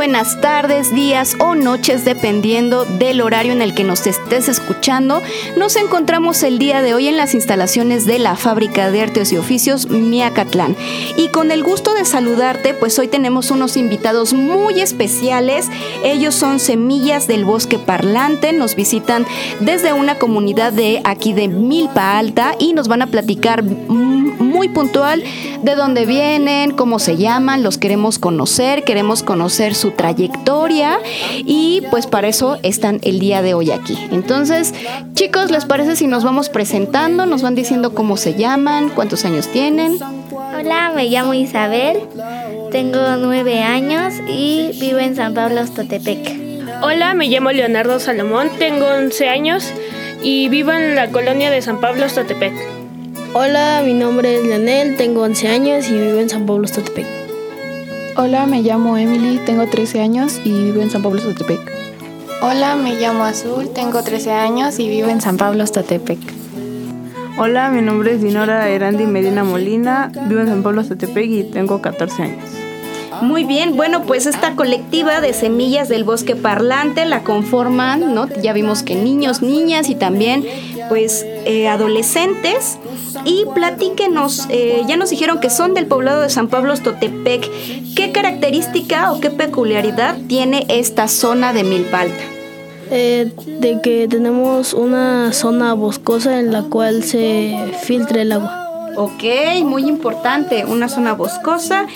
buenas tardes, días o noches, dependiendo del horario en el que nos estés escuchando. Nos encontramos el día de hoy en las instalaciones de la Fábrica de Artes y Oficios Miacatlán. Y con el gusto de saludarte, pues hoy tenemos unos invitados muy especiales. Ellos son Semillas del Bosque Parlante, nos visitan desde una comunidad de aquí de Milpa Alta y nos van a platicar muy puntual de dónde vienen, cómo se llaman, los queremos conocer, queremos conocer su trayectoria y pues para eso están el día de hoy aquí. Entonces, chicos, ¿les parece si nos vamos presentando? Nos van diciendo cómo se llaman, cuántos años tienen. Hola, me llamo Isabel, tengo nueve años y vivo en San Pablo, Totepec. Hola, me llamo Leonardo Salomón, tengo 11 años y vivo en la colonia de San Pablo, Totepec. Hola, mi nombre es Leonel, tengo 11 años y vivo en San Pablo, Totepec. Hola, me llamo Emily, tengo 13 años y vivo en San Pablo, Totepec. Hola, me llamo Azul, tengo 13 años y vivo en San Pablo, Totepec. Hola, mi nombre es Dinora Erandi Medina Molina, vivo en San Pablo, Totepec y tengo 14 años. Muy bien, bueno, pues esta colectiva de semillas del bosque parlante la conforman, ¿no? Ya vimos que niños, niñas y también pues eh, adolescentes y platíquenos, eh, ya nos dijeron que son del poblado de San Pablo Totepec, ¿qué característica o qué peculiaridad tiene esta zona de Milpalta? Eh, de que tenemos una zona boscosa en la cual se filtra el agua. Ok, muy importante, una zona boscosa.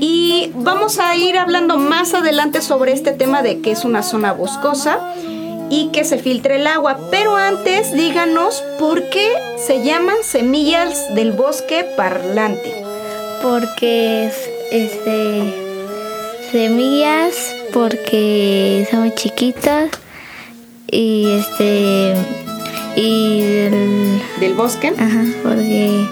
Y vamos a ir hablando más adelante sobre este tema de que es una zona boscosa y que se filtre el agua. Pero antes díganos por qué se llaman semillas del bosque parlante. Porque este semillas porque son chiquitas y este y del, del bosque. Ajá, porque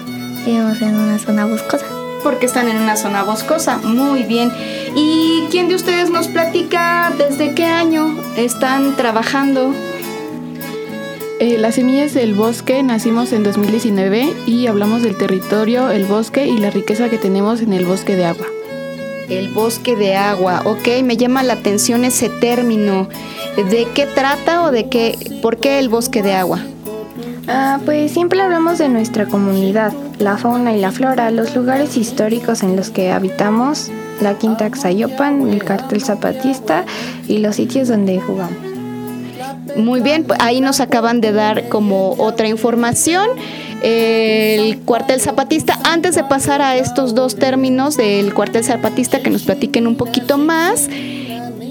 vivimos en una zona boscosa porque están en una zona boscosa. Muy bien. ¿Y quién de ustedes nos platica desde qué año están trabajando? Eh, las semillas del bosque nacimos en 2019 y hablamos del territorio, el bosque y la riqueza que tenemos en el bosque de agua. El bosque de agua, ok, me llama la atención ese término. ¿De qué trata o de qué, por qué el bosque de agua? Ah, pues siempre hablamos de nuestra comunidad, la fauna y la flora, los lugares históricos en los que habitamos, la Quinta Xayopan, el cartel zapatista y los sitios donde jugamos. Muy bien, pues ahí nos acaban de dar como otra información. El cuartel zapatista, antes de pasar a estos dos términos del cuartel zapatista, que nos platiquen un poquito más,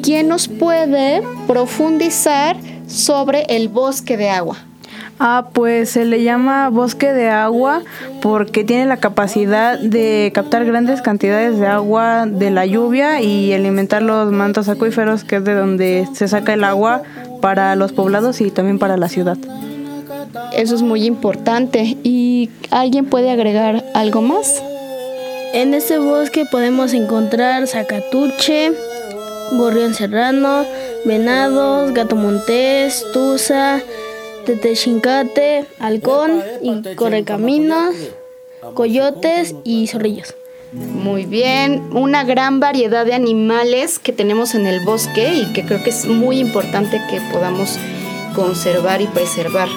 ¿quién nos puede profundizar sobre el bosque de agua? Ah, pues se le llama bosque de agua porque tiene la capacidad de captar grandes cantidades de agua de la lluvia y alimentar los mantos acuíferos, que es de donde se saca el agua para los poblados y también para la ciudad. Eso es muy importante. ¿Y alguien puede agregar algo más? En este bosque podemos encontrar zacatuche, gorrión serrano, venados, gato montés, tusa, tetechincate, halcón y correcaminos, coyotes y zorrillos. Muy bien, una gran variedad de animales que tenemos en el bosque y que creo que es muy importante que podamos conservar y preservar.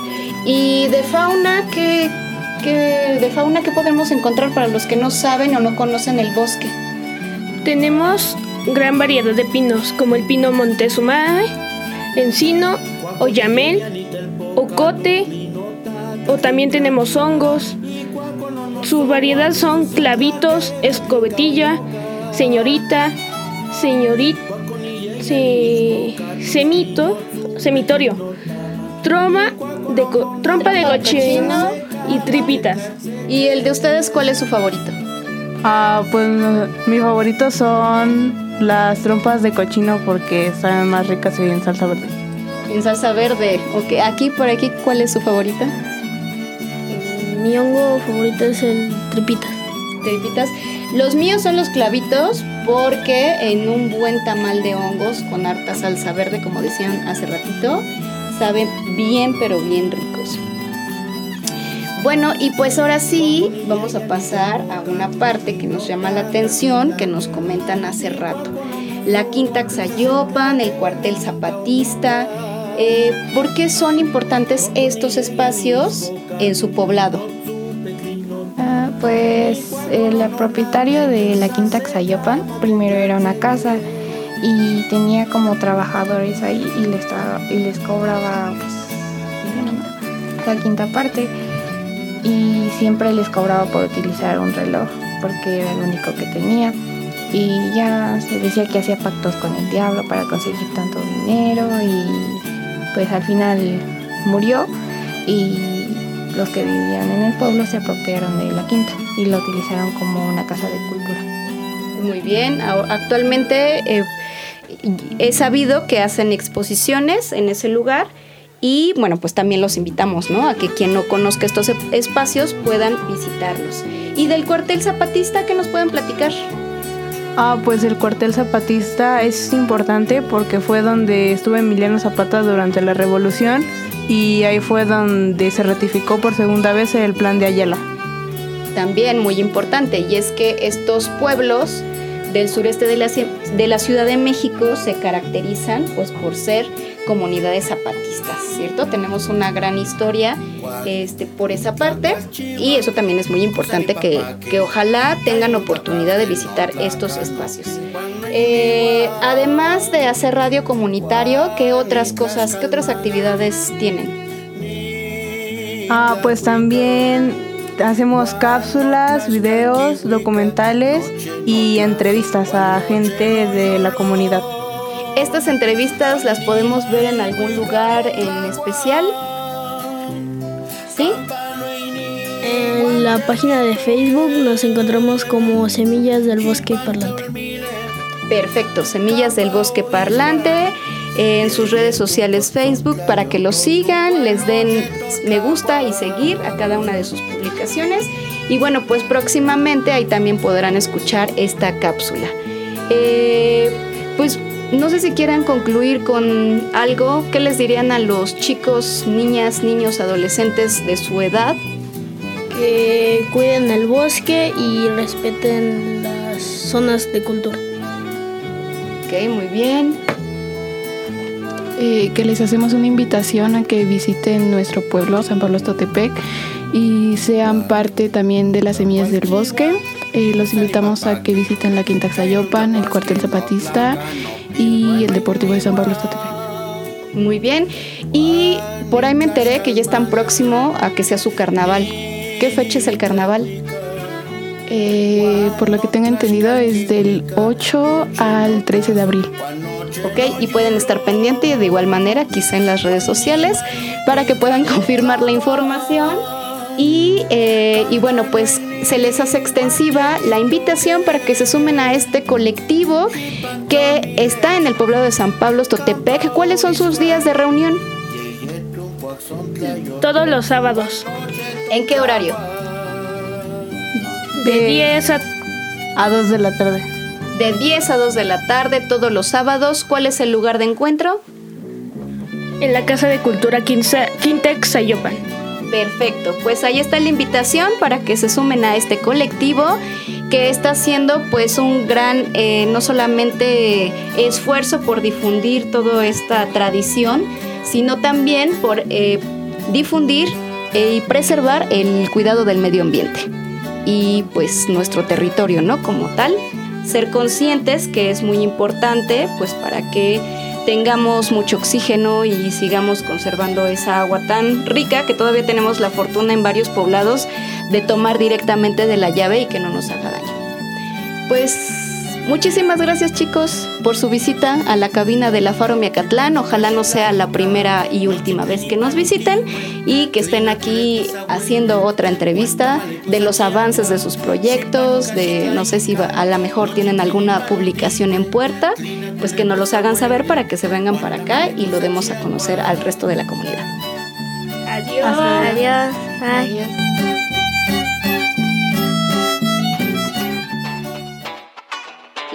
Y de fauna, ¿qué, de fauna qué podemos encontrar para los que no saben o no conocen el bosque? Tenemos gran variedad de pinos, como el pino Montezuma, encino, oyamel, o también tenemos hongos. Su variedad son clavitos, escobetilla, señorita, señorita, semito, semitorio, troma de trompa de cochino y tripitas. ¿Y el de ustedes cuál es su favorito? Ah, pues mi favorito son las trompas de cochino porque saben más ricas y en salsa verde. En salsa verde. Ok, aquí por aquí, ¿cuál es su favorita? Mi hongo favorito es el tripitas. tripitas. Los míos son los clavitos porque en un buen tamal de hongos con harta salsa verde, como decían hace ratito, saben bien pero bien ricos. Bueno, y pues ahora sí, vamos a pasar a una parte que nos llama la atención, que nos comentan hace rato. La Quinta Xayopan, el cuartel zapatista. Eh, ¿Por qué son importantes estos espacios en su poblado? Ah, pues el propietario de la Quinta Xayopan primero era una casa y tenía como trabajadores ahí y les, y les cobraba pues, la quinta parte y siempre les cobraba por utilizar un reloj porque era el único que tenía y ya se decía que hacía pactos con el diablo para conseguir tanto dinero y pues al final murió y los que vivían en el pueblo se apropiaron de la quinta y la utilizaron como una casa de cultura. Muy bien, actualmente eh, he sabido que hacen exposiciones en ese lugar y bueno, pues también los invitamos, ¿no? A que quien no conozca estos espacios puedan visitarlos. ¿Y del cuartel zapatista qué nos pueden platicar? Ah, pues el cuartel zapatista es importante porque fue donde estuvo Emiliano Zapata durante la revolución y ahí fue donde se ratificó por segunda vez el plan de Ayala. También muy importante, y es que estos pueblos del sureste de la, de la Ciudad de México se caracterizan pues por ser comunidades zapatistas, ¿cierto? Tenemos una gran historia este, por esa parte y eso también es muy importante que, que ojalá tengan oportunidad de visitar estos espacios. Eh, además de hacer radio comunitario, ¿qué otras cosas, qué otras actividades tienen? Ah, pues también hacemos cápsulas, videos, documentales y entrevistas a gente de la comunidad. Estas entrevistas las podemos ver en algún lugar en especial. ¿Sí? En la página de Facebook nos encontramos como Semillas del Bosque Parlante. Perfecto, Semillas del Bosque Parlante en sus redes sociales Facebook para que los sigan, les den me gusta y seguir a cada una de sus publicaciones. Y bueno, pues próximamente ahí también podrán escuchar esta cápsula. Eh, pues no sé si quieran concluir con algo. ¿Qué les dirían a los chicos, niñas, niños, adolescentes de su edad? Que cuiden el bosque y respeten las zonas de cultura. Ok, muy bien. Eh, que les hacemos una invitación a que visiten nuestro pueblo, San Pablo Estotepec, y sean parte también de las semillas del bosque. Eh, los invitamos a que visiten la Quinta Xayopan, el cuartel zapatista y el Deportivo de San Pablo Muy bien. Y por ahí me enteré que ya están próximo a que sea su carnaval. ¿Qué fecha es el carnaval? Eh, por lo que tengo entendido es del 8 al 13 de abril. Ok, y pueden estar pendientes de igual manera quizá en las redes sociales para que puedan confirmar la información. Y, eh, y bueno, pues se les hace extensiva la invitación para que se sumen a este colectivo que está en el pueblo de San Pablo Totepec. ¿Cuáles son sus días de reunión? Todos los sábados. ¿En qué horario? De 10 a... a 2 de la tarde. De 10 a 2 de la tarde todos los sábados. ¿Cuál es el lugar de encuentro? En la Casa de Cultura Quintex Sayopan. Perfecto, pues ahí está la invitación para que se sumen a este colectivo que está haciendo pues un gran, eh, no solamente esfuerzo por difundir toda esta tradición, sino también por eh, difundir eh, y preservar el cuidado del medio ambiente y pues nuestro territorio, ¿no? Como tal, ser conscientes que es muy importante pues para que tengamos mucho oxígeno y sigamos conservando esa agua tan rica que todavía tenemos la fortuna en varios poblados de tomar directamente de la llave y que no nos haga daño. Pues muchísimas gracias chicos por su visita a la cabina de la Faro Miacatlán. Ojalá no sea la primera y última vez que nos visiten y que estén aquí haciendo otra entrevista de los avances de sus proyectos, de no sé si a lo mejor tienen alguna publicación en puerta pues que nos los hagan saber para que se vengan para acá y lo demos a conocer al resto de la comunidad. Adiós. Adiós. Adiós.